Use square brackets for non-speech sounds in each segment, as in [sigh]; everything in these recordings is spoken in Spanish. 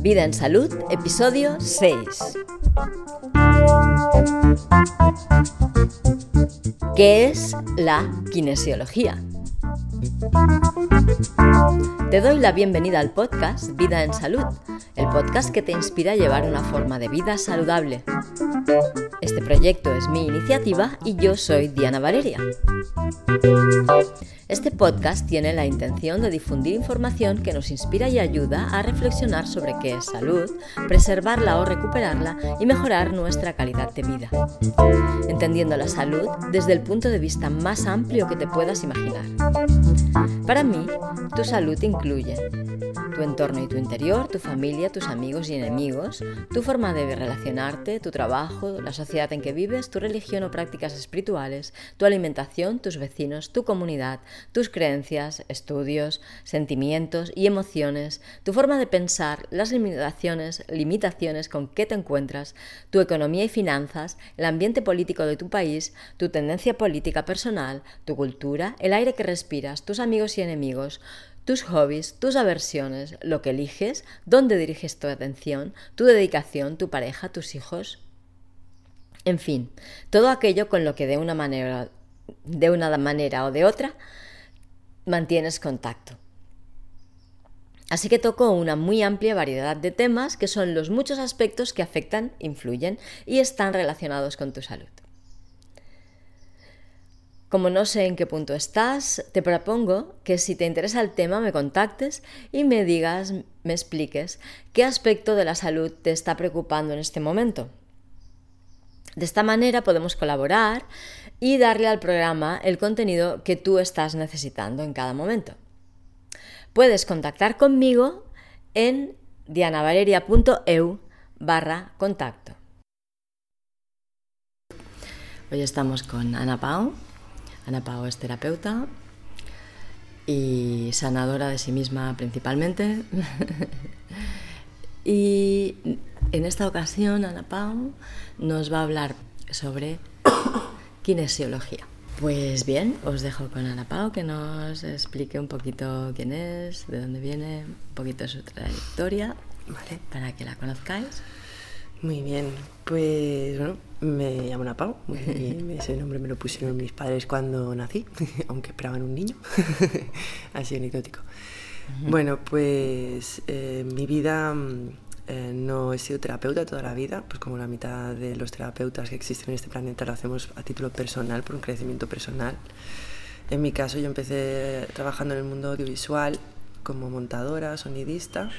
Vida en Salud, episodio 6. ¿Qué es la kinesiología? Te doy la bienvenida al podcast Vida en Salud, el podcast que te inspira a llevar una forma de vida saludable. Este proyecto es mi iniciativa y yo soy Diana Valeria. Este podcast tiene la intención de difundir información que nos inspira y ayuda a reflexionar sobre qué es salud, preservarla o recuperarla y mejorar nuestra calidad de vida. Entendiendo la salud desde el punto de vista más amplio que te puedas imaginar. Para mí, tu salud incluye tu entorno y tu interior, tu familia, tus amigos y enemigos, tu forma de relacionarte, tu trabajo, la sociedad en que vives, tu religión o prácticas espirituales, tu alimentación, tus vecinos, tu comunidad, tus creencias, estudios, sentimientos y emociones, tu forma de pensar, las limitaciones, limitaciones con que te encuentras, tu economía y finanzas, el ambiente político de tu país, tu tendencia política personal, tu cultura, el aire que respiras, tus amigos y enemigos, tus hobbies, tus aversiones, lo que eliges, dónde diriges tu atención, tu dedicación, tu pareja, tus hijos. En fin, todo aquello con lo que de una manera, de una manera o de otra mantienes contacto. Así que toco una muy amplia variedad de temas que son los muchos aspectos que afectan, influyen y están relacionados con tu salud. Como no sé en qué punto estás, te propongo que si te interesa el tema me contactes y me digas, me expliques qué aspecto de la salud te está preocupando en este momento. De esta manera podemos colaborar y darle al programa el contenido que tú estás necesitando en cada momento. Puedes contactar conmigo en dianavaleria.eu barra contacto. Hoy estamos con Ana Pau, Ana Pao es terapeuta y sanadora de sí misma principalmente. [laughs] y en esta ocasión Ana Pao nos va a hablar sobre kinesiología. Pues bien, os dejo con Ana Pao que nos explique un poquito quién es, de dónde viene, un poquito su trayectoria, para que la conozcáis. Muy bien, pues bueno, me llamo Ana Pau, [laughs] ese nombre me lo pusieron mis padres cuando nací, [laughs] aunque esperaban un niño, [laughs] así anecdótico. Bueno, pues eh, mi vida mm, eh, no he sido terapeuta toda la vida, pues como la mitad de los terapeutas que existen en este planeta lo hacemos a título personal, por un crecimiento personal. En mi caso yo empecé trabajando en el mundo audiovisual como montadora, sonidista,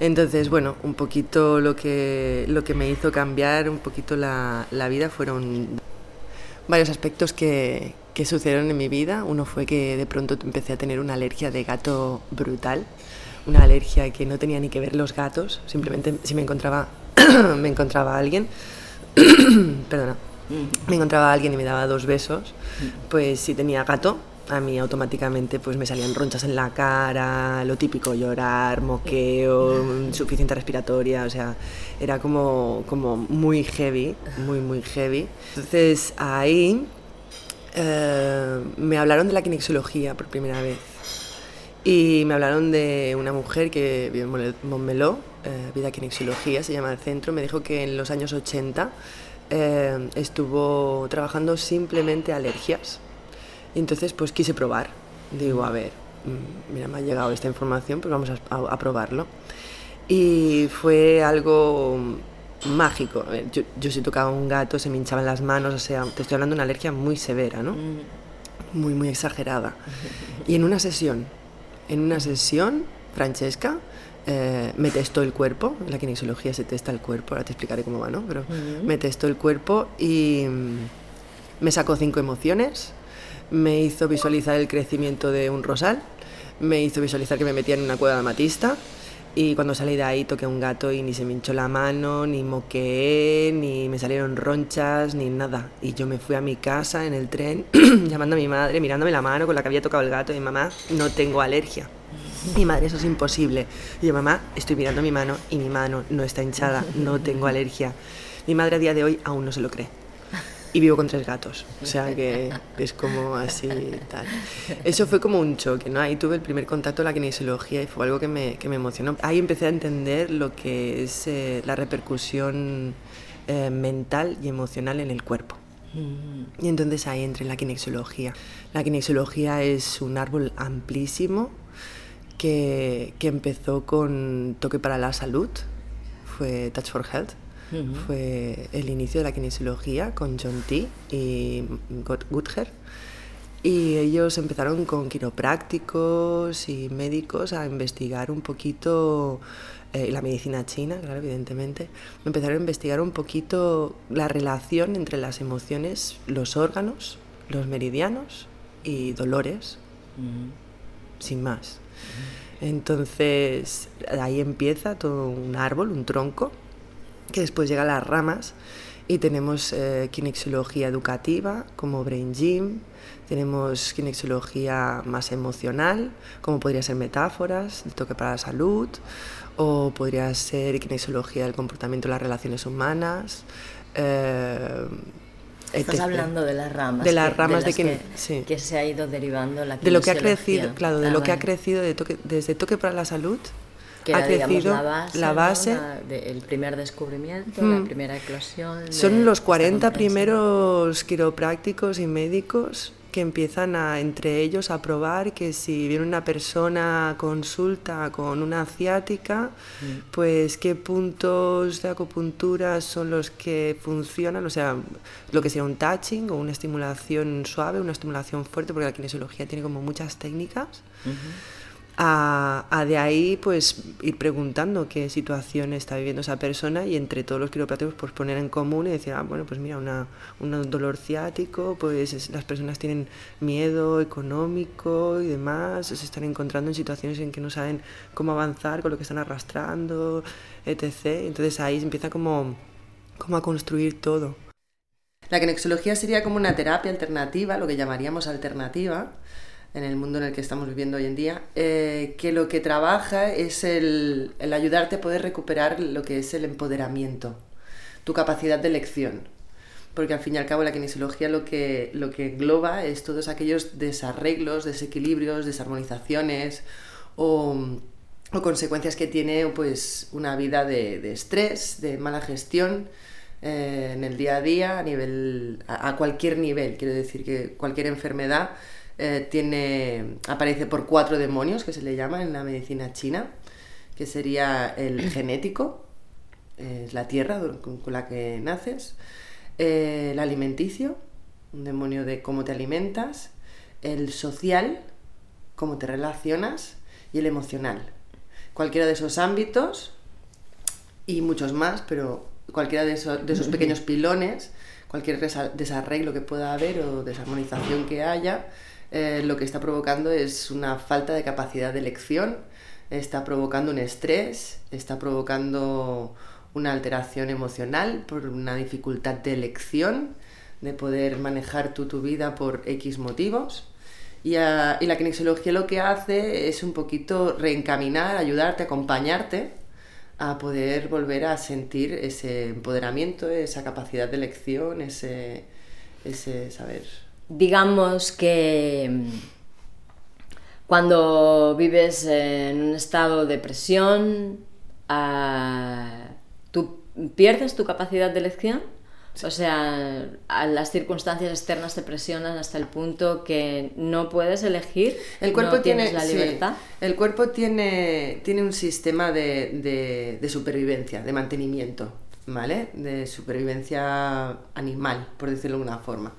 entonces, bueno, un poquito lo que, lo que me hizo cambiar un poquito la, la vida fueron varios aspectos que, que, sucedieron en mi vida. Uno fue que de pronto empecé a tener una alergia de gato brutal, una alergia que no tenía ni que ver los gatos, simplemente si me encontraba, [coughs] me encontraba alguien, [coughs] perdona, mm. me encontraba alguien y me daba dos besos, mm. pues si tenía gato, a mí automáticamente pues me salían ronchas en la cara, lo típico, llorar, moqueo, insuficiencia respiratoria, o sea, era como, como muy heavy, muy, muy heavy. Entonces ahí eh, me hablaron de la kinesiología por primera vez. Y me hablaron de una mujer que vive en Montmeló, eh, Vida Kinesiología, se llama el centro, me dijo que en los años 80 eh, estuvo trabajando simplemente alergias y entonces pues quise probar. Digo, a ver, mm, mira, me ha llegado esta información, pues vamos a, probarlo. Y fue algo mágico. yo, yo, si tocaba un gato se me hinchaban las manos, o sea, te estoy hablando de una alergia muy severa, ¿no? Mm. Muy, muy exagerada. Y en una sesión, en una sesión, Francesca eh, me testó el cuerpo, en la kinesiología se testa el cuerpo, ahora te explicaré cómo va, ¿no? Pero me testó el cuerpo y mm, me sacó cinco emociones, me hizo visualizar el crecimiento de un rosal, me hizo visualizar que me metía en una cueva de amatista y cuando salí de ahí toqué un gato y ni se me hinchó la mano, ni moqueé, ni me salieron ronchas, ni nada. Y yo me fui a mi casa en el tren [clears throat] llamando a mi madre, mirándome la mano con la que había tocado el gato y mamá, no tengo alergia. Mi madre, eso es imposible. Y yo, mamá, estoy mirando mi mano y mi mano no está hinchada, no tengo alergia. Mi madre a día de hoy aún no se lo cree. Y vivo con tres gatos, o sea que es como así tal. Eso fue como un choque, ¿no? Ahí tuve el primer contacto con la kinesiología y fue algo que me, que me emocionó. Ahí empecé a entender lo que es eh, la repercusión eh, mental y emocional en el cuerpo. Y entonces ahí entré en la kinesiología. La kinesiología es un árbol amplísimo que, que empezó con Toque para la Salud, fue Touch for Health, fue el inicio de la kinesiología con John T. y Guther. Y ellos empezaron con quiroprácticos y médicos a investigar un poquito, eh, la medicina china, claro, evidentemente, empezaron a investigar un poquito la relación entre las emociones, los órganos, los meridianos y dolores, sin más. Entonces, ahí empieza todo un árbol, un tronco, que después llega a las ramas y tenemos eh, kinesiología educativa como Brain Gym, tenemos kinesiología más emocional, como podría ser metáforas, de toque para la salud, o podría ser kinesiología del comportamiento de las relaciones humanas. Eh, Estás hablando de las ramas. De las ramas de, que, que, se ha ido derivando la De lo que ha crecido, claro, de lo que ha crecido de toque, desde toque para la salud que ha crecido la base, el primer descubrimiento, la mm. primera eclosión. Son los 40 primeros quiroprácticos y médicos que empiezan a, entre ellos a probar que si viene una persona consulta con una ciática, mm. pues qué puntos de acupuntura son los que funcionan, o sea, lo que sería un touching o una estimulación suave, una estimulación fuerte, porque la kinesiología tiene como muchas técnicas a, de ahí pues ir preguntando qué situación está viviendo esa persona y entre todos los quiroprácticos pues poner en común y decir, ah, bueno, pues mira, una, un dolor ciático, pues las personas tienen miedo económico y demás, se están encontrando en situaciones en que no saben cómo avanzar con lo que están arrastrando, etc. Entonces ahí empieza como, como a construir todo. La kinexología sería como una terapia alternativa, lo que llamaríamos alternativa, en el mundo en el que estamos viviendo hoy en día, eh, que lo que trabaja es el, ayudarte a poder recuperar lo que es el empoderamiento, tu capacidad de elección. Porque al fin y al cabo la kinesiología lo que, lo que engloba es todos aquellos desarreglos, desequilibrios, desarmonizaciones o, consecuencias que tiene pues, una vida de, estrés, de mala gestión, eh, en el día a día, a, nivel, a, cualquier nivel. Quiero decir que cualquier enfermedad eh, tiene, aparece por cuatro demonios, que se le llama en la medicina china, que sería el [clears throat] genético, es la tierra con, la que naces, eh, el alimenticio, un demonio de cómo te alimentas, el social, cómo te relacionas, y el emocional. Cualquiera de esos ámbitos, y muchos más, pero cualquiera de esos, de esos [laughs] pequeños pilones, cualquier desarreglo que pueda haber o desarmonización que haya, eh, lo que está provocando es una falta de capacidad de elección, está provocando un estrés, está provocando una alteración emocional por una dificultad de elección, de poder manejar tu, tu vida por X motivos. Y, ah, y, la kinesiología lo que hace es un poquito reencaminar, ayudarte, acompañarte a poder volver a sentir ese empoderamiento, esa capacidad de elección, ese saber digamos que mm, cuando vives en un estado de presión, ah, ¿tú pierdes tu capacidad de elección? O sea, las circunstancias externas te presionan hasta el punto que no puedes elegir, el cuerpo no tiene, la libertad. el cuerpo tiene, tiene un sistema de, de, supervivencia, de mantenimiento, ¿vale? De supervivencia animal, por decirlo de alguna forma.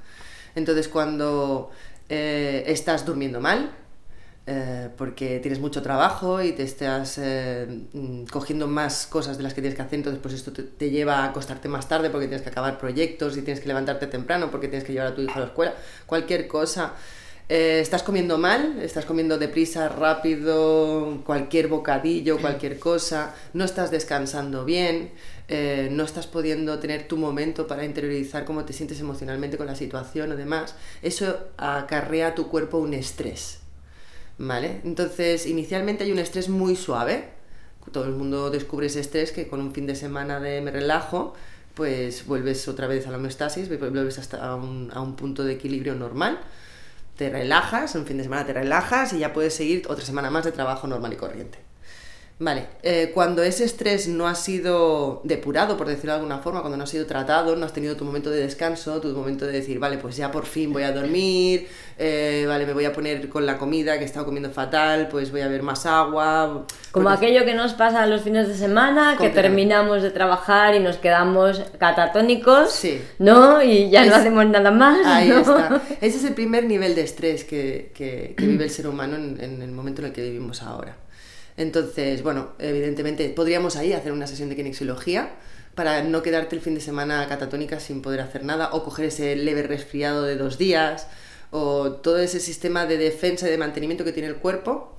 Entonces cuando eh, estás durmiendo mal, eh, porque tienes mucho trabajo y te estás eh, mm, cogiendo más cosas de las que tienes que hacer, entonces pues esto te, lleva a acostarte más tarde porque tienes que acabar proyectos y tienes que levantarte temprano porque tienes que llevar a tu hijo a la escuela, cualquier cosa. estás comiendo mal, estás comiendo deprisa, rápido, cualquier bocadillo, cualquier cosa, no estás descansando bien, eh, no estás pudiendo tener tu momento para interiorizar cómo te sientes emocionalmente con la situación o demás, eso acarrea a tu cuerpo un estrés. ¿Vale? Entonces, inicialmente hay un estrés muy suave. Todo el mundo descubre ese estrés que con un fin de semana de me relajo, pues vuelves otra vez a la homeostasis, vuelves hasta a un, a un punto de equilibrio normal, te relajas, un fin de semana te relajas y ya puedes seguir otra semana más de trabajo normal y corriente. Vale, eh, cuando ese estrés no ha sido depurado, por decirlo de alguna forma, cuando no ha sido tratado, no has tenido tu momento de descanso, tu momento de decir, vale, pues ya por fin voy a dormir, eh, vale, me voy a poner con la comida que he estado comiendo fatal, pues voy a beber más agua. Como aquello que nos pasa los fines de semana, que terminamos de trabajar y nos quedamos catatónicos, ¿no? Y ya no hacemos nada más. [laughs] Ahí está. Ese es el primer nivel de estrés que, que, vive el ser humano en, en el momento en el que vivimos ahora. Entonces, bueno, evidentemente podríamos ahí hacer una sesión de kinesiología para no quedarte el fin de semana catatónica sin poder hacer nada o coger ese leve resfriado de dos días o todo ese sistema de defensa y de mantenimiento que tiene el cuerpo,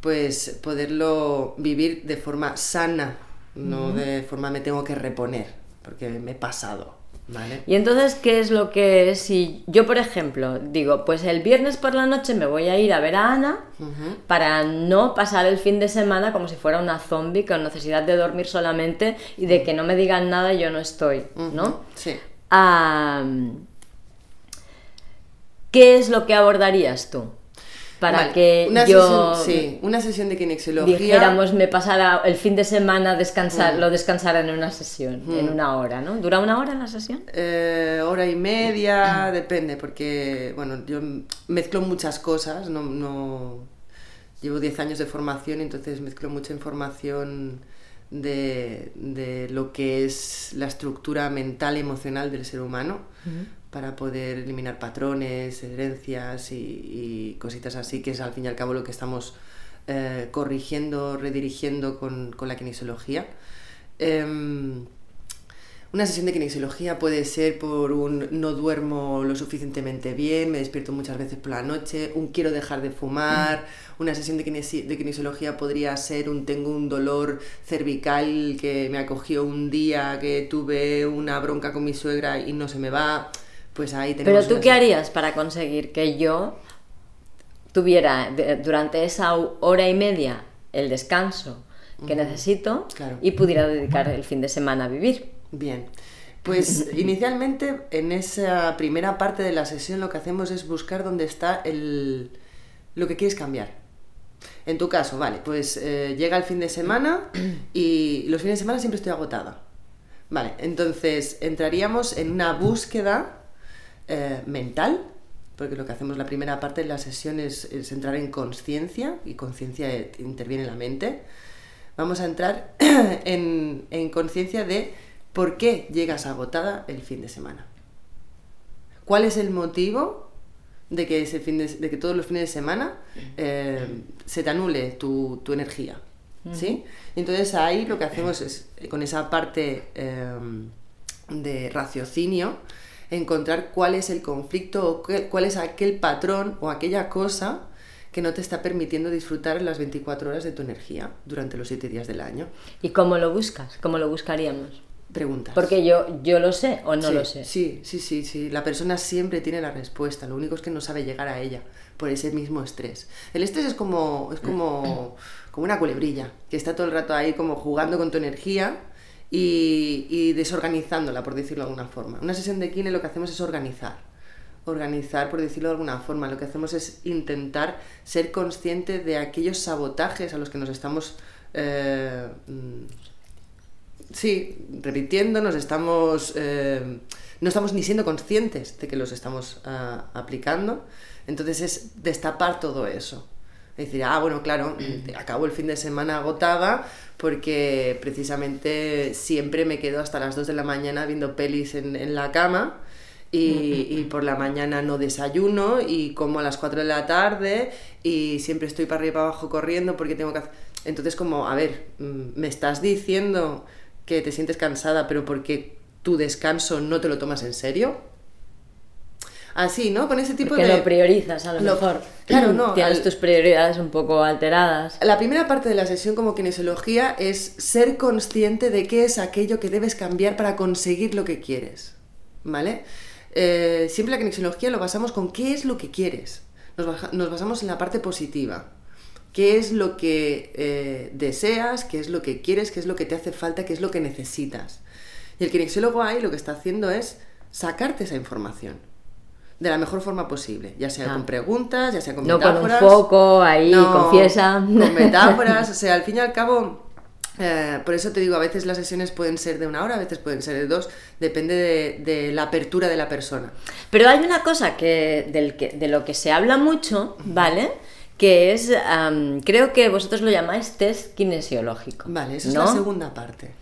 pues poderlo vivir de forma sana, no de forma me tengo que reponer, porque me he pasado. Y entonces, ¿qué es lo que si yo, por ejemplo, digo, pues el viernes por la noche me voy a ir a ver a Ana para no pasar el fin de semana como si fuera una zombie con necesidad de dormir solamente y de que no me digan nada y yo no estoy, ¿no? Sí. ¿Qué es lo que abordarías tú? Para que una yo sí, una sesión de kinesiología. dijéramos me pasara el fin de semana descansar mm. lo descansara en una sesión en mm. una hora no dura una hora la sesión eh, hora y media [clears throat] depende porque bueno yo mezclo muchas cosas no, no llevo 10 años de formación entonces mezclo mucha información de, de, lo que es la estructura mental y emocional del ser humano para poder eliminar patrones, herencias y, cositas así, que es al fin y al cabo lo que estamos eh, corrigiendo, redirigiendo con, la kinesiología. Em, una sesión de kinesiología puede ser por un no duermo lo suficientemente bien, me despierto muchas veces por la noche, un quiero dejar de fumar, una sesión de, de kinesiología podría ser un tengo un dolor cervical que me acogió un día, que tuve una bronca con mi suegra y no se me va pues ahí Pero tú, ¿qué harías para conseguir que yo tuviera durante esa hora y media el descanso que necesito y pudiera dedicar el fin de semana a vivir? Bien. Pues [laughs] inicialmente en esa primera parte de la sesión lo que hacemos es buscar dónde está el, lo que quieres cambiar. En tu caso, vale, pues eh, llega el fin de semana [clears throat] y los fines de semana siempre estoy agotada. Vale, entonces entraríamos en una búsqueda eh, mental, porque lo que hacemos la primera parte de la sesión es, entrar en conciencia, y conciencia interviene en la mente. Vamos a entrar [clears throat] en, conciencia de por qué llegas agotada el fin de semana. ¿Cuál es el motivo de que, ese fin de, que todos los fines de semana eh, se te anule tu, energía? ¿sí? Entonces ahí lo que hacemos es, con esa parte eh, de raciocinio, encontrar cuál es el conflicto o cuál es aquel patrón o aquella cosa que no te está permitiendo disfrutar las 24 horas de tu energía durante los 7 días del año. ¿Y cómo lo buscas? ¿Cómo lo buscaríamos? Preguntas. Porque yo, yo lo sé o no lo sé. Sí, sí, sí, sí. La persona siempre tiene la respuesta. Lo único es que no sabe llegar a ella por ese mismo estrés. El estrés es como, es como, como una culebrilla que está todo el rato ahí como jugando con tu energía y, desorganizándola, por decirlo de alguna forma. Una sesión de kine lo que hacemos es organizar. Organizar, por decirlo de alguna forma. Lo que hacemos es intentar ser consciente de aquellos sabotajes a los que nos estamos. Eh, mm, sí, repitiendo, nos estamos. Eh, no estamos ni siendo conscientes de que los estamos ah, aplicando. Entonces es destapar todo eso. Decir, ah, bueno, claro, acabo el fin de semana agotada porque precisamente siempre me quedo hasta las 2 de la mañana viendo pelis en, la cama y, por la mañana no desayuno y como a las 4 de la tarde y siempre estoy para arriba y para abajo corriendo porque tengo que hacer... Entonces como, a ver, mm, me estás diciendo que te sientes cansada pero porque tu descanso no te lo tomas en serio así, ¿no? Con ese tipo de... Que lo priorizas a lo, mejor. Claro, no. Tienes tus prioridades un poco alteradas. La primera parte de la sesión como kinesiología es ser consciente de qué es aquello que debes cambiar para conseguir lo que quieres, ¿vale? Eh, siempre la kinesiología lo basamos con qué es lo que quieres. Nos, basamos en la parte positiva. ¿Qué es lo que eh, deseas? ¿Qué es lo que quieres? ¿Qué es lo que te hace falta? ¿Qué es lo que necesitas? Y el kinesiólogo ahí lo que está haciendo es sacarte esa información de la mejor forma posible, ya sea Ah. con preguntas, ya sea con No con un metáforas. foco ahí, No, confiesa. Con [laughs] metáforas, o sea, al fin y al cabo, eh, por eso te digo, a veces las sesiones pueden ser de una hora, a veces pueden ser de dos, depende de, de la apertura de la persona. Pero hay una cosa que, del que, de lo que se habla mucho, ¿vale? Que es, am, creo que vosotros lo llamáis test kinesiológico. Vale, esa es la segunda parte.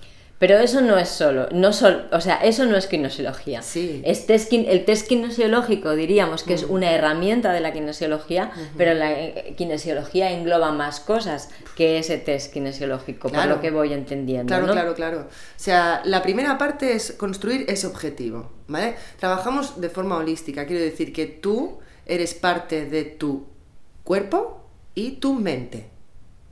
Pero eso no es solo, no sol- o sea, eso no es kinesiología. Sí. Es el test kinesiológico diríamos que es una herramienta de la kinesiología, pero la eh, kinesiología engloba más cosas que ese test kinesiológico, por Claro. lo que voy entendiendo. Claro, ¿no? claro, claro. O sea, la primera parte es construir ese objetivo, ¿vale? Trabajamos de forma holística, quiero decir que tú eres parte de tu cuerpo y tu mente.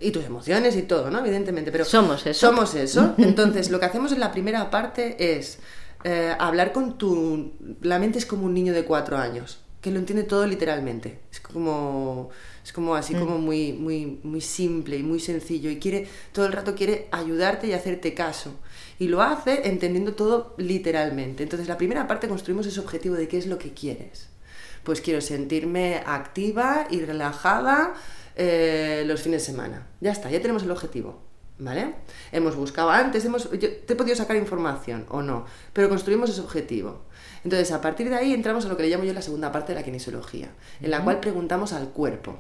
Y tus emociones y todo, ¿no? Evidentemente, pero... Somos eso. Somos eso. [laughs] Entonces, lo que hacemos en la primera parte es eh, hablar con tu... La mente es como un niño de cuatro años, que lo entiende todo literalmente. Es como... Es como así, como muy, muy, muy simple y muy sencillo. Y quiere, todo el rato quiere ayudarte y hacerte caso. Y lo hace entendiendo todo literalmente. Entonces, la primera parte construimos ese objetivo de qué es lo que quieres. Pues quiero sentirme activa y relajada eh, los fines de semana. Ya está, ya tenemos el objetivo. ¿Vale? Hemos buscado antes, hemos, yo- te he podido sacar información o no, pero construimos ese objetivo. Entonces, a partir de ahí entramos a lo que le llamo yo la segunda parte de la kinesiología, en la cual preguntamos al cuerpo.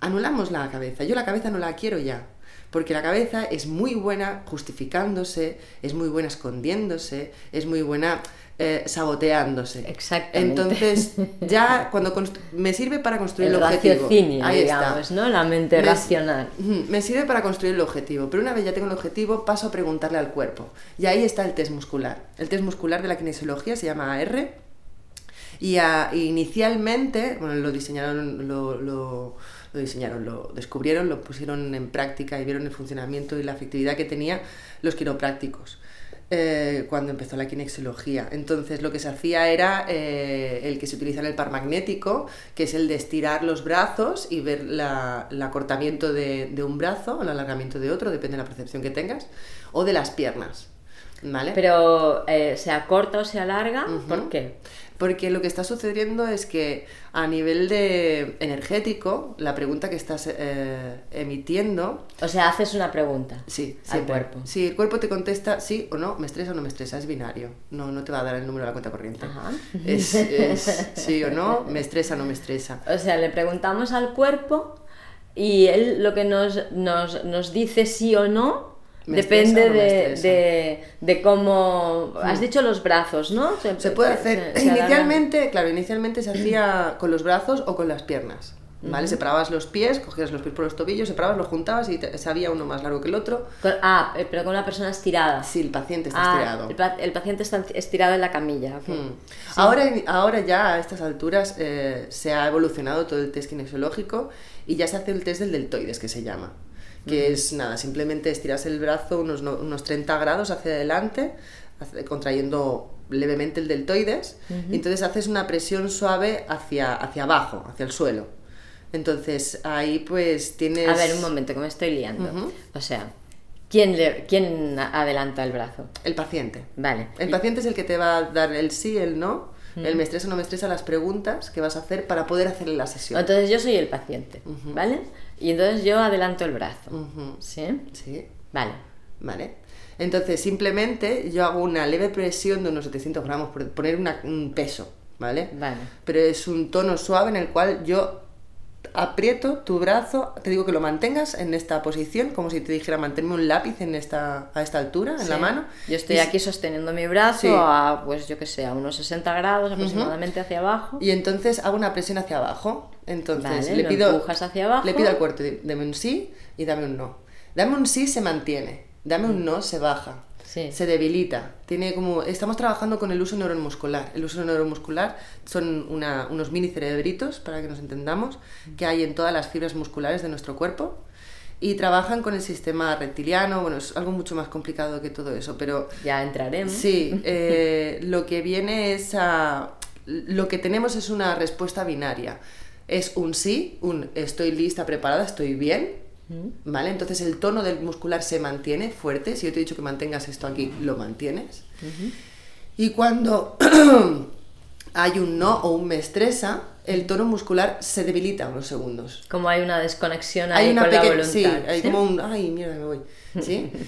Anulamos la cabeza. Yo la cabeza no la quiero ya, porque la cabeza es muy buena justificándose, es muy buena escondiéndose, es muy buena eh, saboteándose. Exactamente. Entonces, [laughs] ya cuando me sirve para construir el, El objetivo. Ahí digamos, está. ¿no? La mente Me- racional. Me sirve para construir el objetivo, pero una vez ya tengo el objetivo, paso a preguntarle al cuerpo. Y ahí está el test muscular. El test muscular de la kinesiología se llama AR. Y a- inicialmente, bueno, lo diseñaron, lo, lo- lo diseñaron, lo descubrieron, lo pusieron en práctica y vieron el funcionamiento y la efectividad que tenía los quiroprácticos. Eh, cuando empezó la kinesiología. Entonces lo que se hacía era eh, el que se utiliza en el par magnético, que es el de estirar los brazos y ver la- el acortamiento de, de un brazo o el alargamiento de otro, depende de la percepción que tengas, o de las piernas. ¿Vale? Pero eh, se acorta o se alarga, ¿por qué? Porque lo que está sucediendo es que a nivel de energético, la pregunta que estás eh, emitiendo, O sea, haces una pregunta sí, al cuerpo. Si el cuerpo te contesta sí o no, me estresa o no me estresa, es binario. No, no te va a dar el número de la cuenta corriente. Ajá. Es, es [laughs] sí o no, me estresa o no me estresa. O sea, le preguntamos al cuerpo y él lo que nos, nos, nos dice sí o no ¿Me depende de, de, de cómo... Has dicho los brazos, ¿no? Se puede hacer, se- se alargan. inicialmente, claro, inicialmente se hacía con los brazos o con las piernas. ¿Vale? Separabas los pies, cogías los pies por los tobillos, separabas, los juntabas y te, sabía uno más largo que el otro. Con- ah, eh, pero con una persona estirada. Si el paciente está Ah, estirado. El, el paciente está estirado en la camilla. ok. Hmm. Ahora, ahora ya a estas alturas eh, se ha evolucionado todo el test kinesiológico y ya se hace el test del deltoides, que se llama. Que es nada, simplemente estiras el brazo unos, no- unos 30 grados hacia adelante, contrayendo levemente el deltoides, y entonces haces una presión suave hacia, hacia abajo, hacia el suelo. Entonces ahí pues tienes... A ver, un momento, que me estoy liando. O sea, ¿quién, le, ¿quién adelanta el brazo? El paciente. Vale. El paciente es el que te va a dar el sí, el no, el me estresa o no me estresa, las preguntas que vas a hacer para poder hacerle la sesión. Entonces yo soy el paciente, ¿vale? Y entonces yo adelanto el brazo. ¿Sí? Sí, Vale. vale. Entonces simplemente yo hago una leve presión de unos 700 gramos, por poner una- un peso, ¿vale? Vale. Pero es un tono suave en el cual yo aprieto tu brazo, te digo que lo mantengas en esta posición, como si te dijera mantenerme un lápiz en esta, a esta altura, en la Sí. mano. Yo estoy Y- aquí sosteniendo mi brazo Sí. a, pues yo que sé, a unos 60 grados aproximadamente hacia abajo. Y entonces hago una presión hacia abajo. Entonces Vale, le pido. empujas hacia abajo. Le pido al cuerpo, dame un sí y dame un no. Dame un sí se mantiene. Dame un no se baja. Sí. Se debilita. Tiene como. Estamos trabajando con el uso neuromuscular. El uso neuromuscular son una- unos mini cerebritos, para que nos entendamos, que hay en todas las fibras musculares de nuestro cuerpo. Y trabajan con el sistema reptiliano. Bueno, es algo mucho más complicado que todo eso, pero Ya entraremos. Sí, [laughs] eh, lo que viene es a... Lo que tenemos es una respuesta binaria. Es un sí, un estoy lista, preparada, estoy bien, ¿vale? Entonces el tono del muscular se mantiene fuerte. Si yo te he dicho que mantengas esto aquí, lo mantienes. Y cuando [clears throat] hay un no o un me estresa, el tono muscular se debilita unos segundos. Como hay una desconexión ahí hay una con la voluntad. Sí, hay como un, ay, mierda, me voy. ¿Sí? [laughs]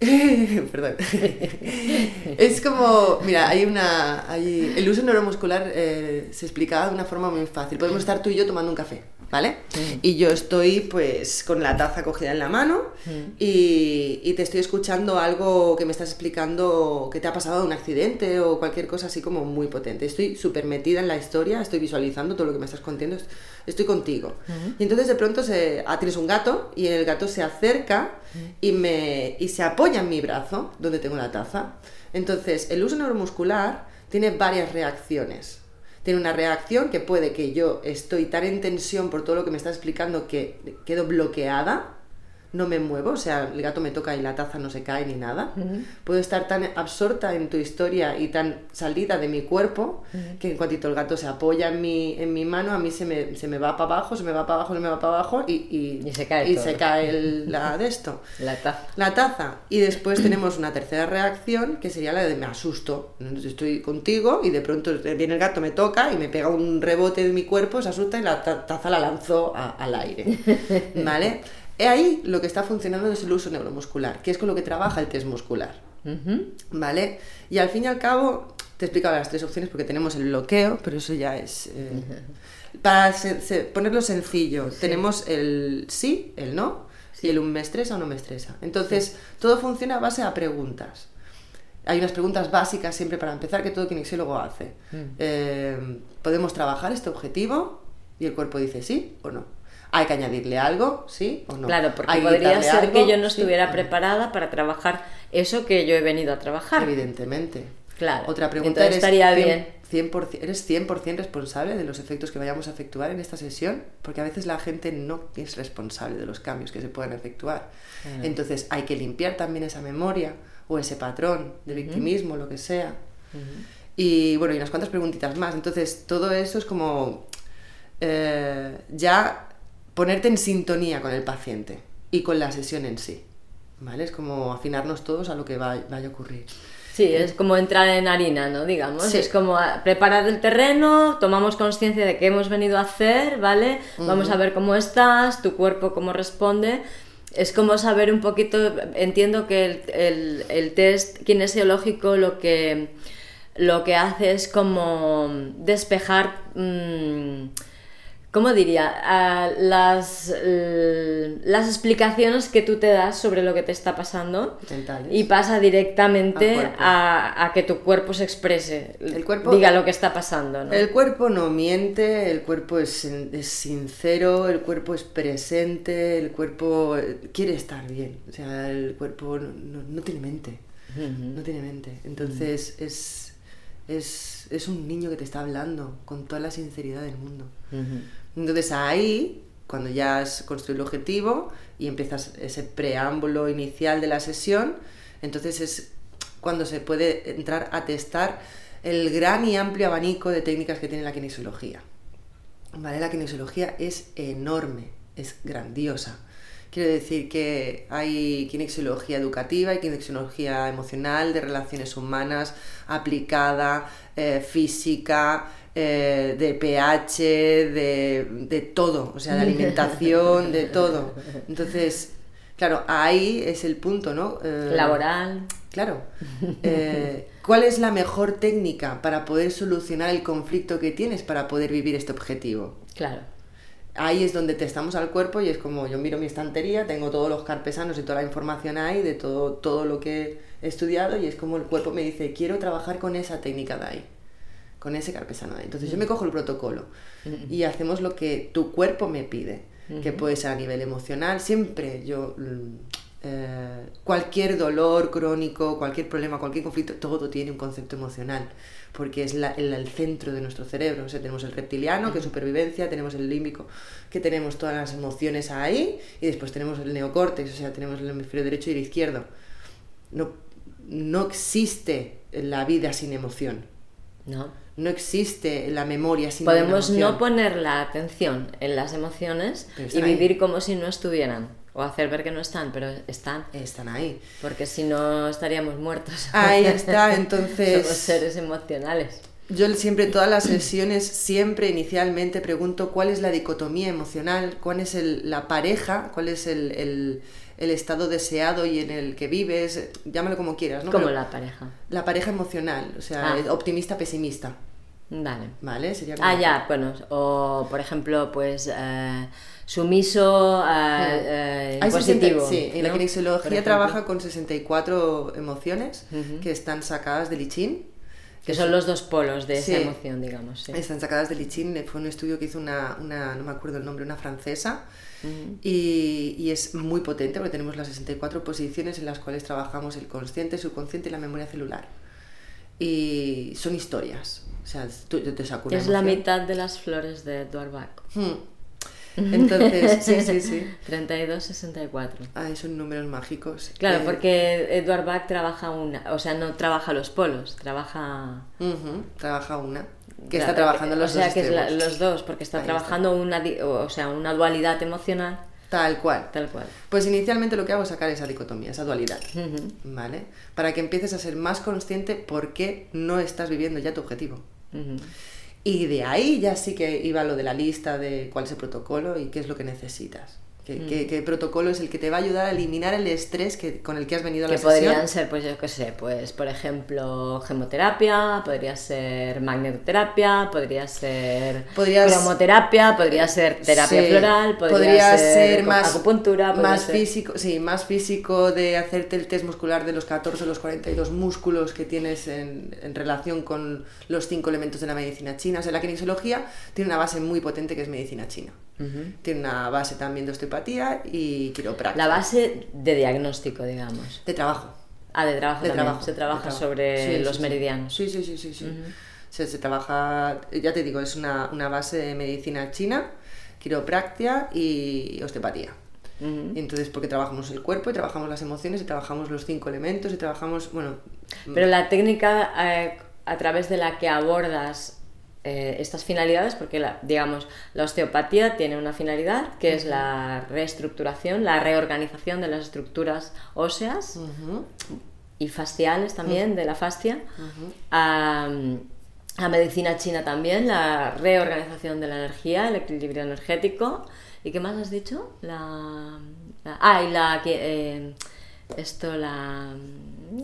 [laughs] Perdón. [laughs] es como, mira, hay una. Hay, el uso neuromuscular eh, se explicaba de una forma muy fácil. Podemos estar tú y yo tomando un café. ¿Vale? Mm. Y yo estoy pues con la taza cogida en la mano mm. y, te estoy escuchando algo que me estás explicando que te ha pasado un accidente o cualquier cosa así como muy potente. Estoy súper metida en la historia, estoy visualizando todo lo que me estás contando, estoy contigo. Mm. Y entonces de pronto se, ah, tienes un gato y el gato se acerca y, me, y se apoya en mi brazo donde tengo la taza. Entonces el uso neuromuscular tiene varias reacciones tiene una reacción que puede que yo estoy tan en tensión por todo lo que me está explicando que quedo bloqueada no me muevo, o sea, el gato me toca y la taza no se cae ni nada. Puedo estar tan absorta en tu historia y tan salida de mi cuerpo que en cuantito el gato se apoya en mi, en mi mano, a mí se me, se me va para abajo, se me va para abajo, se me va para abajo y, y, se cae, y se cae la de esto. La taza. La taza. Y después tenemos una tercera reacción que sería la de me asusto. Estoy contigo y de pronto viene el gato, me toca y me pega un rebote de mi cuerpo, se asusta y la taza la lanzó al aire. [laughs] ¿Vale? Ahí lo que está funcionando es el uso neuromuscular, que es con lo que trabaja el test muscular. ¿Vale? Y al fin y al cabo, te he explicado las tres opciones porque tenemos el bloqueo, pero eso ya es... Eh, para ponerlo sencillo, tenemos el sí, el no, y el un me estresa o no me estresa. Entonces, todo funciona a base a preguntas. Hay unas preguntas básicas siempre para empezar que todo kinesiólogo hace. Mm. Eh, ¿Podemos trabajar este objetivo? Y el cuerpo dice sí o no. ¿Hay que añadirle algo? ¿Sí o no? Claro, porque podría ser que yo no estuviera preparada para trabajar eso que yo he venido a trabajar. Evidentemente. Claro. Otra pregunta Entonces estaría bien. 100%, ¿Eres 100% responsable de los efectos que vayamos a efectuar en esta sesión? Porque a veces la gente no es responsable de los cambios que se puedan efectuar. Entonces hay que limpiar también esa memoria o ese patrón de victimismo, lo que sea. Y bueno, y unas cuantas preguntitas más. Entonces todo eso es como eh, ya ponerte en sintonía con el paciente y con la sesión en sí. ¿Vale? Es como afinarnos todos a lo que vaya a ocurrir. Sí, es como entrar en harina, ¿no? Digamos, es como preparar el terreno, tomamos conciencia de qué hemos venido a hacer, ¿vale? Vamos a ver cómo estás, tu cuerpo cómo responde. Es como saber un poquito, entiendo que el, test kinesiológico lo que, lo que hace es como despejar... Mm, ¿cómo diría? las, las explicaciones que tú te das sobre lo que te está pasando y pasa directamente a, que tu cuerpo se exprese, el cuerpo, diga lo que está pasando. ¿no? El cuerpo no miente, el cuerpo es, es, sincero, el cuerpo es presente, el cuerpo quiere estar bien, o sea, el cuerpo no, tiene mente, no tiene mente, entonces es... Es, es, un niño que te está hablando con toda la sinceridad del mundo. Entonces ahí, cuando ya has construido el objetivo y empiezas ese preámbulo inicial de la sesión, entonces es cuando se puede entrar a testar el gran y amplio abanico de técnicas que tiene la kinesiología. ¿Vale? La kinesiología es enorme, es grandiosa. Quiero decir que hay kinesiología educativa, hay kinesiología emocional, de relaciones humanas, aplicada, eh, física, eh, de pH, de, todo, o sea, de alimentación, de todo. Entonces, claro, ahí es el punto, ¿no? Eh, Laboral. Claro. Eh, ¿Cuál es la mejor técnica para poder solucionar el conflicto que tienes para poder vivir este objetivo? Claro. Ahí es donde testamos al cuerpo y es como yo miro mi estantería, tengo todos los carpesanos y toda la información ahí de todo, todo lo que he estudiado y es como el cuerpo me dice, quiero trabajar con esa técnica de ahí con ese carpesano. Entonces yo me cojo el protocolo y hacemos lo que tu cuerpo me pide, que puede ser a nivel emocional. Siempre yo, mm, eh, cualquier dolor crónico, cualquier problema, cualquier conflicto, todo tiene un concepto emocional, porque es el, centro de nuestro cerebro. O sea, tenemos el reptiliano, que es supervivencia, tenemos el límbico, que tenemos todas las emociones ahí, y después tenemos el neocórtex, o sea, tenemos el hemisferio derecho y el izquierdo. No, no existe la vida sin emoción No. No existe la memoria sin Podemos no poner la atención en las emociones y ahí. vivir como si no estuvieran. O hacer ver que no están, pero están. Están ahí. Porque si no estaríamos muertos. [laughs] Ahí está, Somos entonces seres emocionales. yo siempre, todas las sesiones, siempre inicialmente pregunto cuál es la dicotomía emocional, cuál es el- la pareja, cuál es el, el- el estado deseado y en el que vives, llámalo como quieras, ¿no? Como Pero la pareja. la pareja emocional, o sea, Ah. optimista-pesimista, Vale. ¿vale? Sería como- Ah, ya, bueno, o por ejemplo, pues eh, sumiso, eh, eh, Hay positivo. 60 sí, y la kinesiología trabaja con 64 emociones que están sacadas del I Ching. Que son los dos polos de esa Sí. emoción, digamos. Sí. Están sacadas del I Ching. Fue un estudio que hizo una, una- no me acuerdo el nombre, una francesa. Ujú. Y, y es muy potente porque tenemos las 64 posiciones en las cuales trabajamos el consciente, el subconsciente y la memoria celular. Y son historias. O sea, tú- yo te saco una Es la emoción. mitad de las flores de Edward Bach. Hmm. [laughs] Entonces, sí, sí, sí. [laughs] 32-64. Ay, son números mágicos. Claro, Eh, porque Edward Bach trabaja una, o sea, no trabaja los polos, trabaja... Trabaja una. Que está trabajando los O sea, dos que es la- los dos, porque está Ahí está. trabajando una, o sea, una dualidad emocional, Tal cual. tal cual. Pues inicialmente lo que hago es sacar esa dicotomía, esa dualidad. Ujú. ¿Vale? Para que empieces a ser más consciente por qué no estás viviendo ya tu objetivo. Ujú. Y de ahí ya sí que iba lo de la lista de cuál es el protocolo y qué es lo que necesitas. ¿Qué, Mm. qué- qué protocolo es el que te va a ayudar a eliminar el estrés que, con el que has venido a la Que sesión? podrían ser, pues yo qué sé, pues por ejemplo, gemoterapia, podría ser magnetoterapia, podría ser Podrías- cromoterapia, podría ser terapia Sí, floral, podría, ser, más, acupuntura, más ser- físico, sí, más físico de hacerte el test muscular de los 14 o los 42 músculos que tienes en, en relación con los cinco elementos de la medicina china. O sea, la kinesiología tiene una base muy potente que es medicina china. Tiene una base también de osteopatía y quiropraxia. La base de diagnóstico, digamos. de trabajo. Ah, de trabajo De también. trabajo. Se trabaja trabajo. sobre Sí, los sí. meridianos. Sí, sí, sí, sí. sí. se, se trabaja, ya te digo, es una, una base de medicina china, quiropraxia y osteopatía. Entonces, porque trabajamos el cuerpo y trabajamos las emociones y trabajamos los cinco elementos y trabajamos, bueno, Pero la técnica eh, a través de la que abordas eh, estas finalidades, porque la- digamos, la osteopatía tiene una finalidad que es la reestructuración, la reorganización de las estructuras óseas y fasciales también, de la fascia. A, a medicina china también, la reorganización de la energía, el equilibrio energético. ¿Y qué más has dicho? La, la- ah, y la que eh, esto la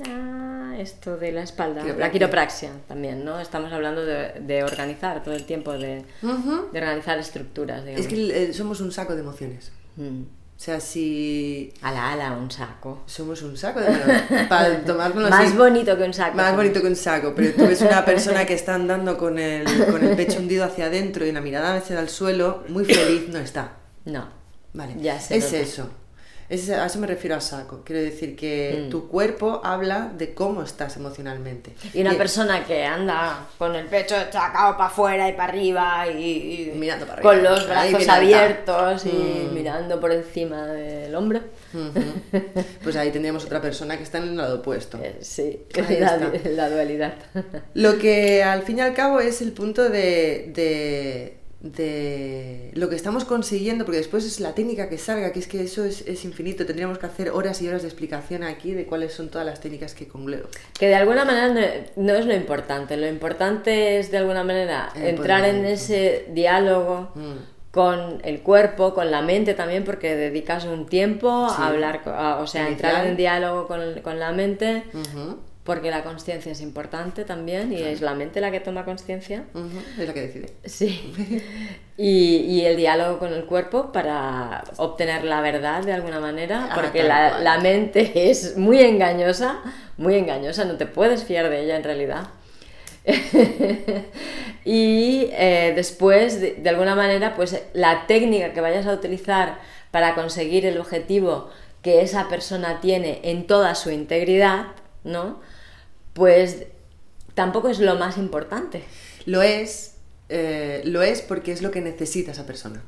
ah, esto de la espalda, la Quiropraxia. también, ¿no? Estamos hablando de, de organizar todo el tiempo, de, de organizar estructuras, digamos. Es que eh, somos un saco de emociones. Mm. O sea, si Ala, ala, un saco. somos un saco de bueno, para tomárnoslo [laughs] Más así, bonito que un saco. Más bonito que un saco, pero tú ves una persona que está andando con el, con el pecho hundido hacia adentro y la mirada hacia el suelo, muy feliz no está. No. Vale, Ya es eso. Es, a eso me refiero a saco. Quiero decir que Mm. tu cuerpo habla de cómo estás emocionalmente. Y una persona que anda con el pecho sacado para afuera y para arriba y, y Mirando para con arriba. los Ahí brazos abiertos y Mm. mirando por encima del hombro. Pues ahí tendríamos otra persona que está en el lado opuesto. Eh, sí, [laughs] la, la dualidad. Lo que al fin y al cabo es el punto de, de, de lo que estamos consiguiendo, porque después es la técnica que salga, que es que eso es, es infinito. Tendríamos que hacer horas y horas de explicación aquí de cuáles son todas las técnicas que congleo. Que de alguna manera no, no es lo importante. Lo importante es de alguna manera El entrar en ese diálogo Mm. con el cuerpo, con la mente también, porque dedicas un tiempo Sí. a hablar, a- o sea, entrar Inicial. en diálogo con, con la mente. Porque la conciencia es importante también y es la mente la que toma conciencia. ujú, Es la que decide. Sí. [laughs] Y, y el diálogo con el cuerpo para obtener la verdad de alguna manera, Ah, porque la, la mente [laughs] es muy engañosa, muy engañosa, no te puedes fiar de ella en realidad. [laughs] y eh, después, de, de alguna manera, pues la técnica que vayas a utilizar para conseguir el objetivo que esa persona tiene en toda su integridad, ¿no? Pues tampoco es lo más importante. Lo es, eh, lo es porque es lo que necesita esa persona.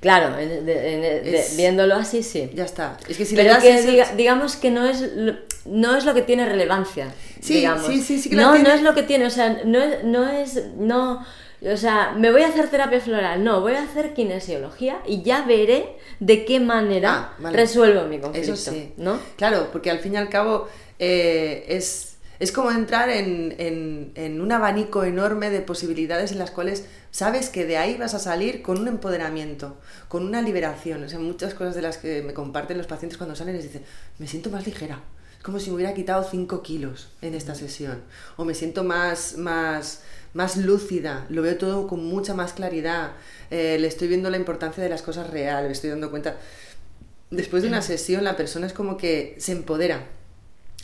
Claro, de- de- viéndolo así, sí. Ya está. Es que si le das que ese- diga- digamos que no es, lo- no es lo que tiene relevancia. Sí, digamos. sí, sí, sí que no, tiene. no es lo que tiene, o sea, no, es- no es, no, o sea, me voy a hacer terapia floral, no, voy a hacer kinesiología y ya veré de qué manera Ah, vale. resuelvo mi conflicto, Eso sí. ¿no? Claro, porque al fin y al cabo eh, es, es como entrar en, en- en un abanico enorme de posibilidades en las cuales sabes que de ahí vas a salir con un empoderamiento, con una liberación. O sea, muchas cosas de las que me comparten los pacientes cuando salen les dicen, me siento más ligera. Es como si me hubiera quitado 5 kilos en esta sesión. O me siento más, más, más lúcida, lo veo todo con mucha más claridad. eh, le estoy viendo la importancia de las cosas reales, me estoy dando cuenta después de una sesión la persona es como que se empodera,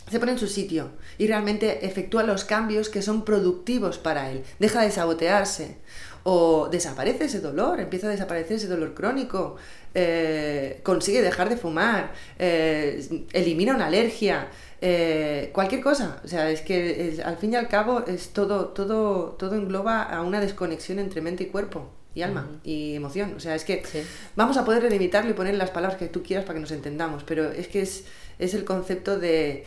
se pone en su sitio y realmente efectúa los cambios que son productivos para él, deja de sabotearse o desaparece ese dolor, empieza a desaparecer ese dolor crónico, eh, consigue dejar de fumar, eh, elimina una alergia, eh, cualquier cosa. O sea, es que es- al fin y al cabo es todo, todo, todo engloba a una desconexión entre mente y cuerpo y alma y emoción. O sea, es que Sí. vamos a poder delimitarlo y poner las palabras que tú quieras para que nos entendamos, pero es que es, es el concepto de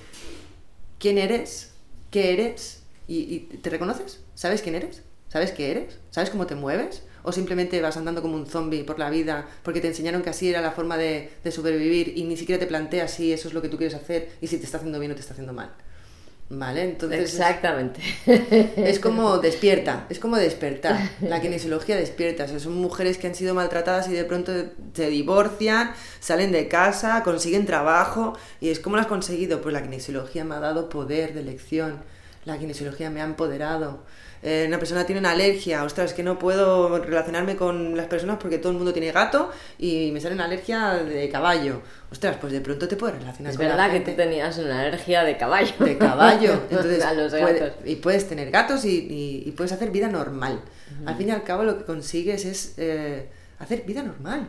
quién eres, qué eres y, te reconoces, ¿sabes quién eres? ¿Sabes qué eres? ¿Sabes cómo te mueves? ¿O simplemente vas andando como un zombie por la vida porque te enseñaron que así era la forma de, de sobrevivir y ni siquiera te planteas si eso es lo que tú quieres hacer y si te está haciendo bien o te está haciendo mal? ¿Vale? Entonces... es- Exactamente. es como [laughs] despierta, es como despertar. La [laughs] kinesiología despierta. O sea, son mujeres que han sido maltratadas y de pronto se divorcian, salen de casa, consiguen trabajo. ¿Y es como lo has conseguido? Pues la kinesiología me ha dado poder de elección. La kinesiología me ha empoderado. Eh, una persona tiene una alergia, ostras, es que no puedo relacionarme con las personas porque todo el mundo tiene gato y me sale una alergia de caballo. Ostras, pues de pronto te puedes relacionar Es con la verdad que gente tú tenías una alergia de caballo. de caballo. [laughs] Entonces, a los gatos. y puedes tener gatos y, y- y puedes hacer vida normal. Al fin y al cabo lo que consigues es eh, hacer vida normal.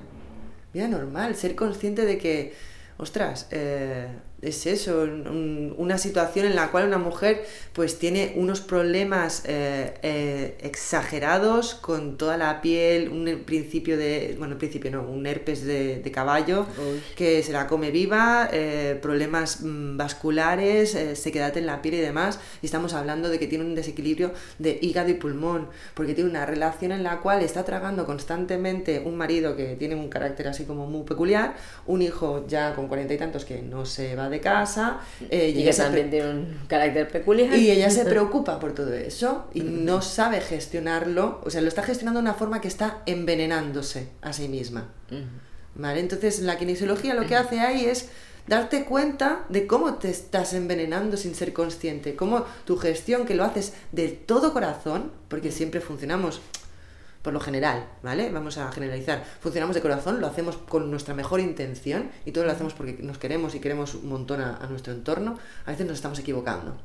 Vida normal, ser consciente de que, ostras, eh, es eso, un- una situación en la cual una mujer pues tiene unos problemas eh, eh, exagerados con toda la piel, un principio de, bueno, principio no, un herpes de, de caballo Uy. que se la come viva, eh, problemas mm, vasculares, eh, sequedad en la piel y demás. Y estamos hablando de que tiene un desequilibrio de hígado y pulmón, porque tiene una relación en la cual está tragando constantemente un marido que tiene un carácter así como muy peculiar, un hijo ya con cuarenta y tantos que no se va de casa, eh, Y que ella se también tiene un carácter peculiar. y ella se [laughs] preocupa por todo eso y no sabe gestionarlo, o sea, lo está gestionando de una forma que está envenenándose a sí misma. Ujú. ¿Vale? Entonces, la kinesiología lo que hace ahí es darte cuenta de cómo te estás envenenando sin ser consciente, cómo tu gestión, que lo haces de todo corazón, porque siempre funcionamos por lo general, ¿vale? Vamos a generalizar. Funcionamos de corazón, lo hacemos con nuestra mejor intención y todo lo hacemos porque nos queremos y queremos un montón a, a nuestro entorno. A veces nos estamos equivocando.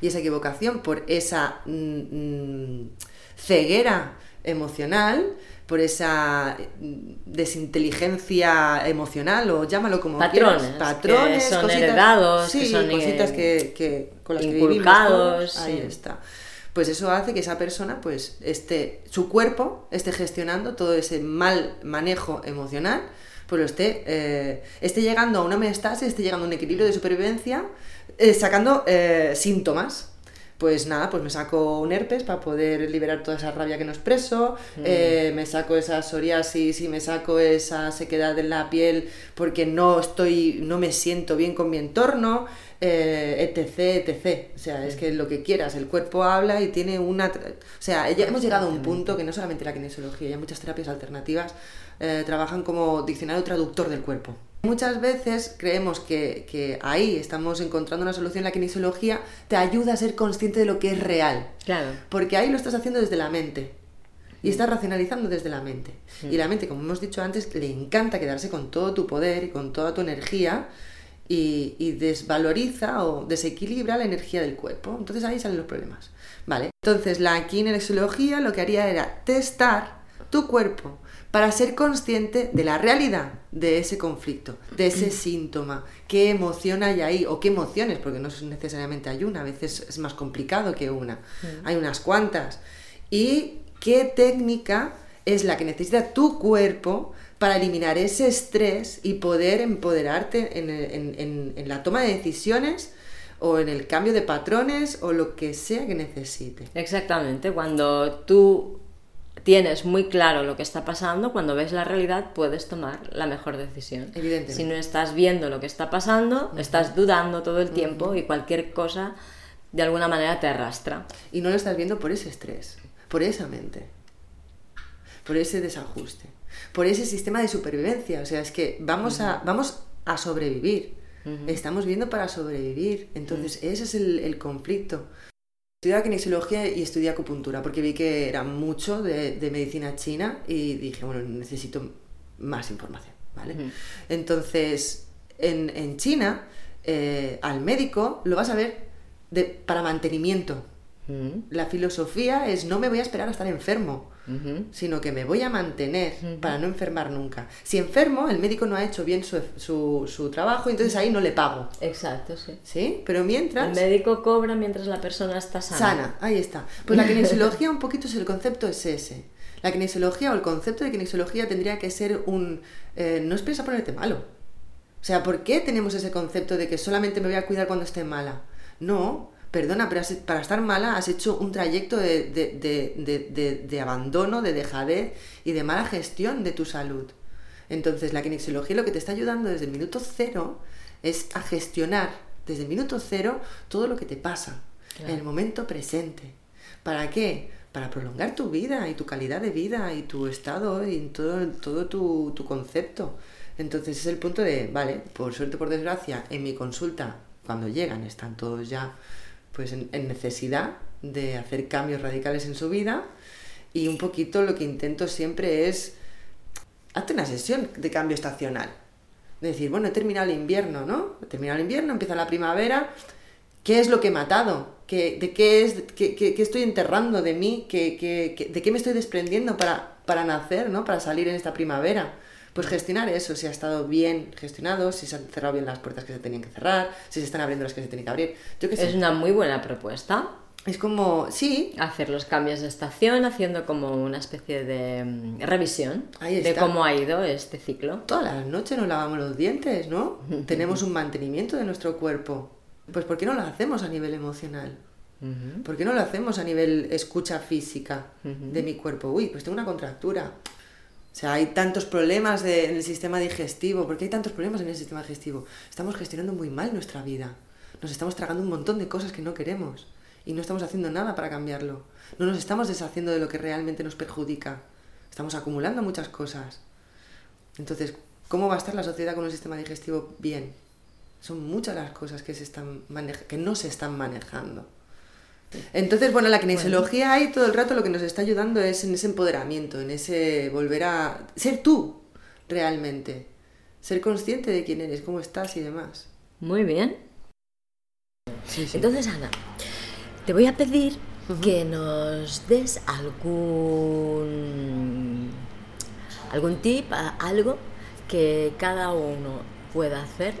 Y esa equivocación por esa mm, mm, ceguera emocional, por esa mm, desinteligencia emocional o llámalo como Patrones, quieras, que patrones, son cositas, heredados, que sí, son, cositas que, que- con las que vivimos. Ahí sí. está. Pues eso hace que esa persona, pues, esté, su cuerpo esté gestionando todo ese mal manejo emocional, pues lo esté, eh, esté llegando a una homeostasis, esté llegando a un equilibrio de supervivencia, eh, sacando eh, síntomas. Pues nada, pues me saco un herpes para poder liberar toda esa rabia que no expreso, eh, me saco esa psoriasis y me saco esa sequedad en la piel porque no estoy, no me siento bien con mi entorno, eh, etc, etc. O sea, es que lo que quieras, el cuerpo habla y tiene una... O sea, ya hemos llegado a un punto que no solamente la kinesiología, ya muchas terapias alternativas eh, trabajan como diccionario traductor del cuerpo. Muchas veces creemos que, que ahí estamos encontrando una solución, la kinesiología te ayuda a ser consciente de lo que es real. Claro. Porque ahí lo estás haciendo desde la mente. Y estás racionalizando desde la mente. Y la mente, como hemos dicho antes, le encanta quedarse con todo tu poder y con toda tu energía y, y desvaloriza o desequilibra la energía del cuerpo. Entonces ahí salen los problemas. Vale. Entonces la kinesiología lo que haría era testar tu cuerpo para ser consciente de la realidad de ese conflicto, de ese síntoma, qué emoción hay ahí o qué emociones, porque no necesariamente hay una, a veces es más complicado que una, hay unas cuantas. Y qué técnica es la que necesita tu cuerpo para eliminar ese estrés y poder empoderarte en, en- en- en la toma de decisiones o en el cambio de patrones o lo que sea que necesite. Exactamente, cuando tú tienes muy claro lo que está pasando, cuando ves la realidad puedes tomar la mejor decisión. Evidentemente. Si no estás viendo lo que está pasando, estás dudando todo el tiempo y cualquier cosa de alguna manera te arrastra. Y no lo estás viendo por ese estrés, por esa mente, por ese desajuste, por ese sistema de supervivencia. O sea, es que vamos, a, vamos a sobrevivir. Estamos viendo para sobrevivir. Entonces, ese es el, el conflicto. Estudiaba kinesiología y estudié acupuntura porque vi que era mucho de, de medicina china y dije, bueno, necesito más información, ¿vale? Entonces, en, en China, eh, al médico lo vas a ver de, para mantenimiento. La filosofía es no me voy a esperar a estar enfermo, sino que me voy a mantener para no enfermar nunca. Si enfermo, el médico no ha hecho bien su, su, su trabajo, entonces ahí no le pago. Exacto, sí. ¿Sí? Pero mientras... El médico cobra mientras la persona está sana. Sana, ahí está. Pues la kinesiología un poquito es el concepto es ese. La kinesiología o el concepto de kinesiología tendría que ser un... Eh, no esperes a ponerte malo. O sea, ¿por qué tenemos ese concepto de que solamente me voy a cuidar cuando esté mala? No, perdona, pero has- para estar mala has hecho un trayecto de, de- de- de- abandono, de dejadez y de mala gestión de tu salud. Entonces, la kinesiología lo que te está ayudando desde el minuto cero es a gestionar desde el minuto cero todo lo que te pasa en el momento presente. ¿Para qué? Para prolongar tu vida y tu calidad de vida y tu estado y todo, todo tu, tu concepto. Entonces es el punto de, vale, por suerte o por desgracia, en mi consulta, cuando llegan, están todos ya pues en, necesidad de hacer cambios radicales en su vida y un poquito lo que intento siempre es hazte una sesión de cambio estacional. De decir, bueno, he terminado el invierno, ¿no? He terminado el invierno, empieza la primavera. ¿Qué es lo que he matado? ¿Qué, ¿De qué, es, qué, qué- estoy enterrando de mí? ¿Qué, qué- qué- ¿De qué me estoy desprendiendo para, para nacer, ¿no? Para salir en esta primavera. Pues gestionar eso, si ha estado bien gestionado, si se han cerrado bien las puertas que se tenían que cerrar, si se están abriendo las que se tienen que abrir. Yo sé. Es una muy buena propuesta. Es como, sí, Hacer los cambios de estación haciendo como una especie de mm, revisión de cómo ha ido este ciclo. todas las noches nos lavamos los dientes, ¿no? [laughs] Tenemos un mantenimiento de nuestro cuerpo. Pues ¿por qué no lo hacemos a nivel emocional? ¿Por qué no lo hacemos a nivel escucha física de mi cuerpo? Uy, pues tengo una contractura. O sea, hay tantos problemas en el sistema digestivo. ¿Por qué hay tantos problemas en el sistema digestivo? Estamos gestionando muy mal nuestra vida. Nos estamos tragando un montón de cosas que no queremos. Y no estamos haciendo nada para cambiarlo. No nos estamos deshaciendo de lo que realmente nos perjudica. Estamos acumulando muchas cosas. Entonces, ¿cómo va a estar la sociedad con un sistema digestivo bien? Son muchas las cosas que, se están que no se están manejando. Entonces, bueno, la kinesiología ahí todo el rato lo que nos está ayudando es en ese empoderamiento, en ese volver a ser tú realmente, ser consciente de quién eres, cómo estás y demás. Muy bien. Sí, sí. Entonces, Ana, te voy a pedir que nos des algún algún tip, algo que cada uno pueda hacer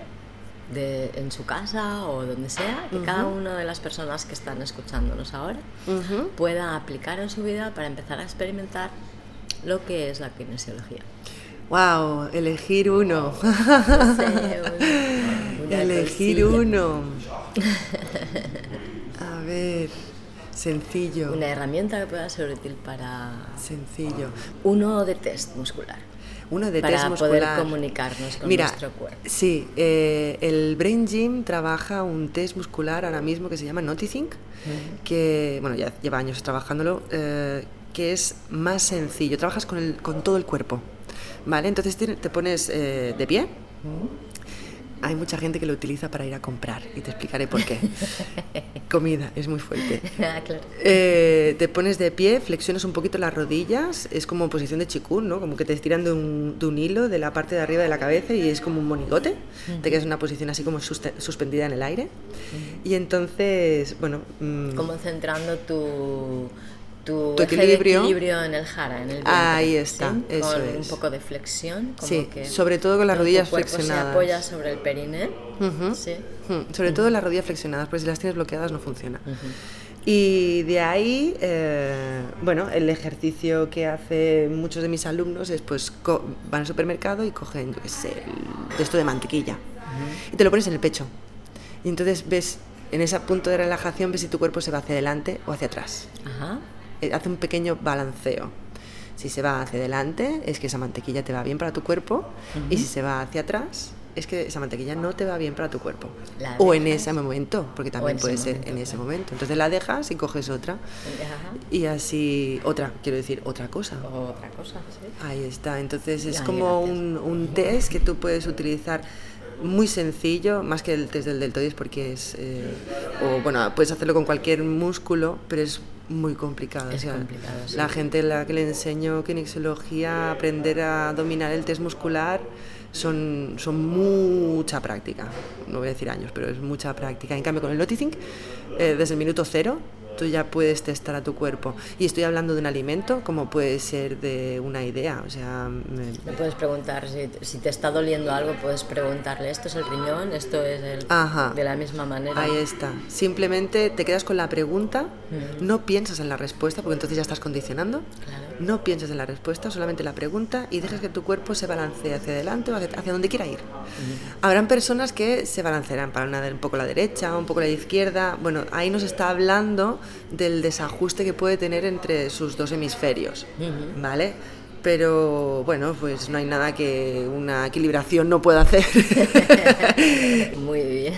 de, en su casa o donde sea, que cada una de las personas que están escuchándonos ahora pueda aplicar en su vida para empezar a experimentar lo que es la kinesiología. Wow, elegir uno. No sé, una [laughs] elegir uno. [laughs] A ver, sencillo. Una herramienta que pueda ser útil para Sencillo. uno de test muscular. Uno de para test poder comunicarnos con Mira, nuestro cuerpo. Sí, eh, el Brain Gym trabaja un test muscular ahora mismo que se llama Noticing, que bueno, ya lleva años trabajándolo, eh, que es más sencillo. Trabajas con, el, con todo el cuerpo, ¿vale? Entonces te, te pones eh, de pie. Hay mucha gente que lo utiliza para ir a comprar y te explicaré por qué. [laughs] Comida, es muy fuerte. Ah, claro. Eh, te pones de pie, flexionas un poquito las rodillas, es como posición de chikun, ¿no? Como que te estiran de un, de un hilo de la parte de arriba de la cabeza y es como un monigote. Te quedas en una posición así como suspendida en el aire. Y entonces, bueno, mm, Como centrando tu, tu, equilibrio. equilibrio en el jara, en el vientre, Ahí está, ¿sí? eso con es. un poco de flexión. Como Sí, que sobre todo con las rodillas flexionadas. se apoya sobre el periné. Sí. Sobre todo las rodillas flexionadas, porque si las tienes bloqueadas no funciona. Y de ahí, eh, bueno, el ejercicio que hacen muchos de mis alumnos es pues co- van al supermercado y cogen, yo qué sé, el- de esto de mantequilla y te lo pones en el pecho. Y entonces ves en ese punto de relajación ves si tu cuerpo se va hacia adelante o hacia atrás. Ajá. Eh, Hace un pequeño balanceo. Si se va hacia adelante, es que esa mantequilla te va bien para tu cuerpo. Y si se va hacia atrás, es que esa mantequilla no te va bien para tu cuerpo. La O en ese momento, porque también puede ese ser momento, en ese claro. momento. Entonces la dejas y coges otra. Ajá. Y así, otra, quiero decir, otra cosa. Otra cosa, sí. Ahí está. Entonces es Ay, como un, un test que tú puedes utilizar muy sencillo, más que el test del deltoides porque es... eh, o bueno, puedes hacerlo con cualquier músculo, pero es muy complicado. Es complicado, sí. La gente a la que le enseño kinesiología, aprender a dominar el test muscular, son, son mucha práctica. No voy a decir años, pero es mucha práctica. En cambio, con el noticing, eh, desde el minuto cero, tú ya puedes testar a tu cuerpo. Y estoy hablando de un alimento como puede ser de una idea. O sea, me- puedes preguntar, si, si te está doliendo algo, puedes preguntarle, esto es el riñón, esto es el... Ajá. De la misma manera. Ahí está. Simplemente te quedas con la pregunta, no piensas en la respuesta, porque entonces ya estás condicionando. Claro. No pienses en la respuesta, solamente la pregunta y dejas que tu cuerpo se balancee hacia adelante o hacia, hacia donde quiera ir. Habrán personas que se balancearán para una, un poco la derecha, un poco la izquierda. Bueno, ahí nos está hablando del desajuste que puede tener entre sus dos hemisferios. ¿vale? Pero bueno, pues no hay nada que una equilibración no pueda hacer. [laughs] Muy bien.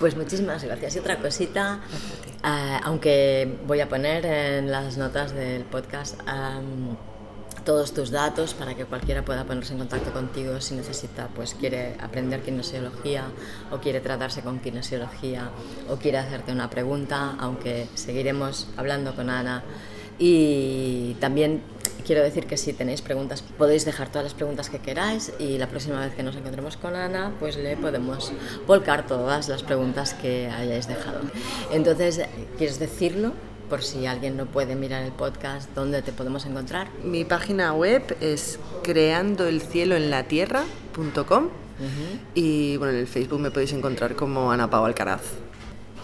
Pues muchísimas gracias. Y otra cosita, ah, aunque voy a poner en las notas del podcast am, todos tus datos para que cualquiera pueda ponerse en contacto contigo si necesita, pues quiere aprender kinesiología o quiere tratarse con kinesiología o quiere hacerte una pregunta, aunque seguiremos hablando con Ana. Y también quiero decir que si tenéis preguntas, podéis dejar todas las preguntas que queráis y la próxima vez que nos encontremos con Ana, pues le podemos volcar todas las preguntas que hayáis dejado. Entonces, ¿quieres decirlo? Por si alguien no puede mirar el podcast, ¿dónde te podemos encontrar? Mi página web es creandoelcieloenlatierra.com y bueno, en el Facebook me podéis encontrar como Ana Pau Alcaraz.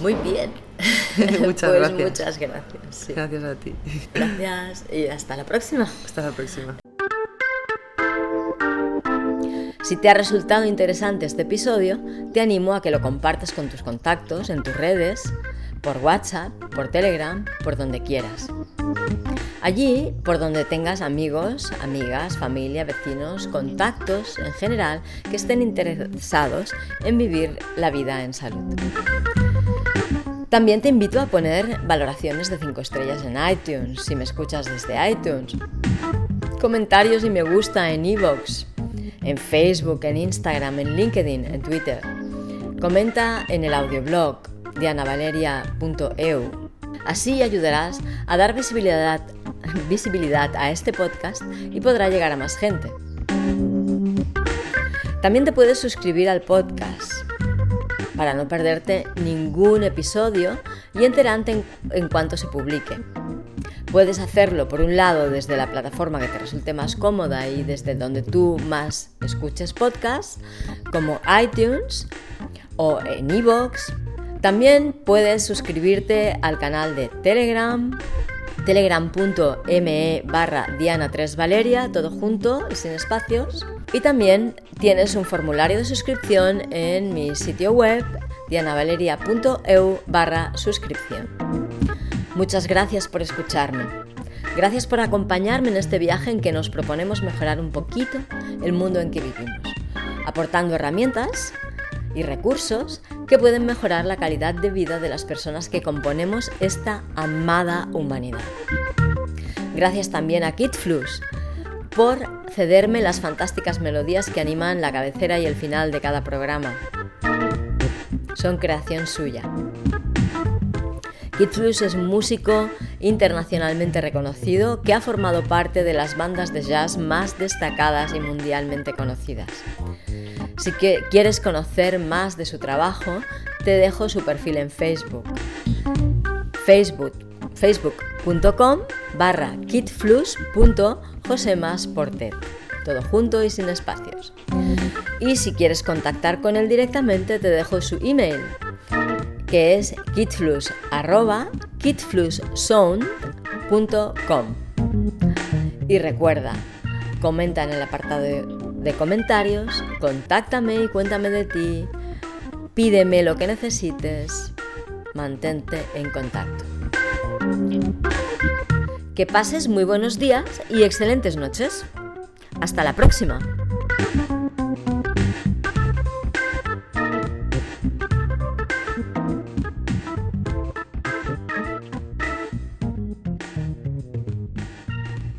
Muy bien. [laughs] Muchas Pues gracias. Muchas gracias. sí. Gracias a ti. Gracias y hasta la próxima. Hasta la próxima. Si te ha resultado interesante este episodio, te animo a que lo compartas con tus contactos en tus redes, por WhatsApp, por Telegram, por donde quieras. Allí, por donde tengas amigos, amigas, familia, vecinos, contactos en general que estén interesados en vivir la vida en salud. También te invito a poner valoraciones de 5 estrellas en iTunes, si me escuchas desde iTunes. Comentarios y me gusta en iVoox, en Facebook, en Instagram, en LinkedIn, en Twitter. Comenta en el audioblog dianavaleria.eu. Así ayudarás a dar visibilidad, visibilidad a este podcast y podrá llegar a más gente. También te puedes suscribir al podcast para no perderte ningún episodio y enterarte en, en cuanto se publique. Puedes hacerlo por un lado desde la plataforma que te resulte más cómoda y desde donde tú más escuches podcasts, como iTunes o en iVoox. También puedes suscribirte al canal de Telegram, telegram.me barra Diana3Valeria, todo junto y sin espacios. Y también tienes un formulario de suscripción en mi sitio web dianavaleria.eu barra suscripción. Muchas gracias por escucharme. Gracias por acompañarme en este viaje en que nos proponemos mejorar un poquito el mundo en que vivimos, aportando herramientas y recursos que pueden mejorar la calidad de vida de las personas que componemos esta amada humanidad. Gracias también a Kid Flus por cederme las fantásticas melodías que animan la cabecera y el final de cada programa. Son creación suya. Kid Flus es músico internacionalmente reconocido que ha formado parte de las bandas de jazz más destacadas y mundialmente conocidas. Si quieres conocer más de su trabajo, te dejo su perfil en Facebook. Facebook facebook.com barra. Todo junto y sin espacios. Y si quieres contactar con él directamente, te dejo su email, que es kitfluszone.com. Y recuerda, comenta en el apartado de, de comentarios, contáctame y cuéntame de ti, pídeme lo que necesites mantente en contacto. Que pases muy buenos días y excelentes noches. Hasta la próxima.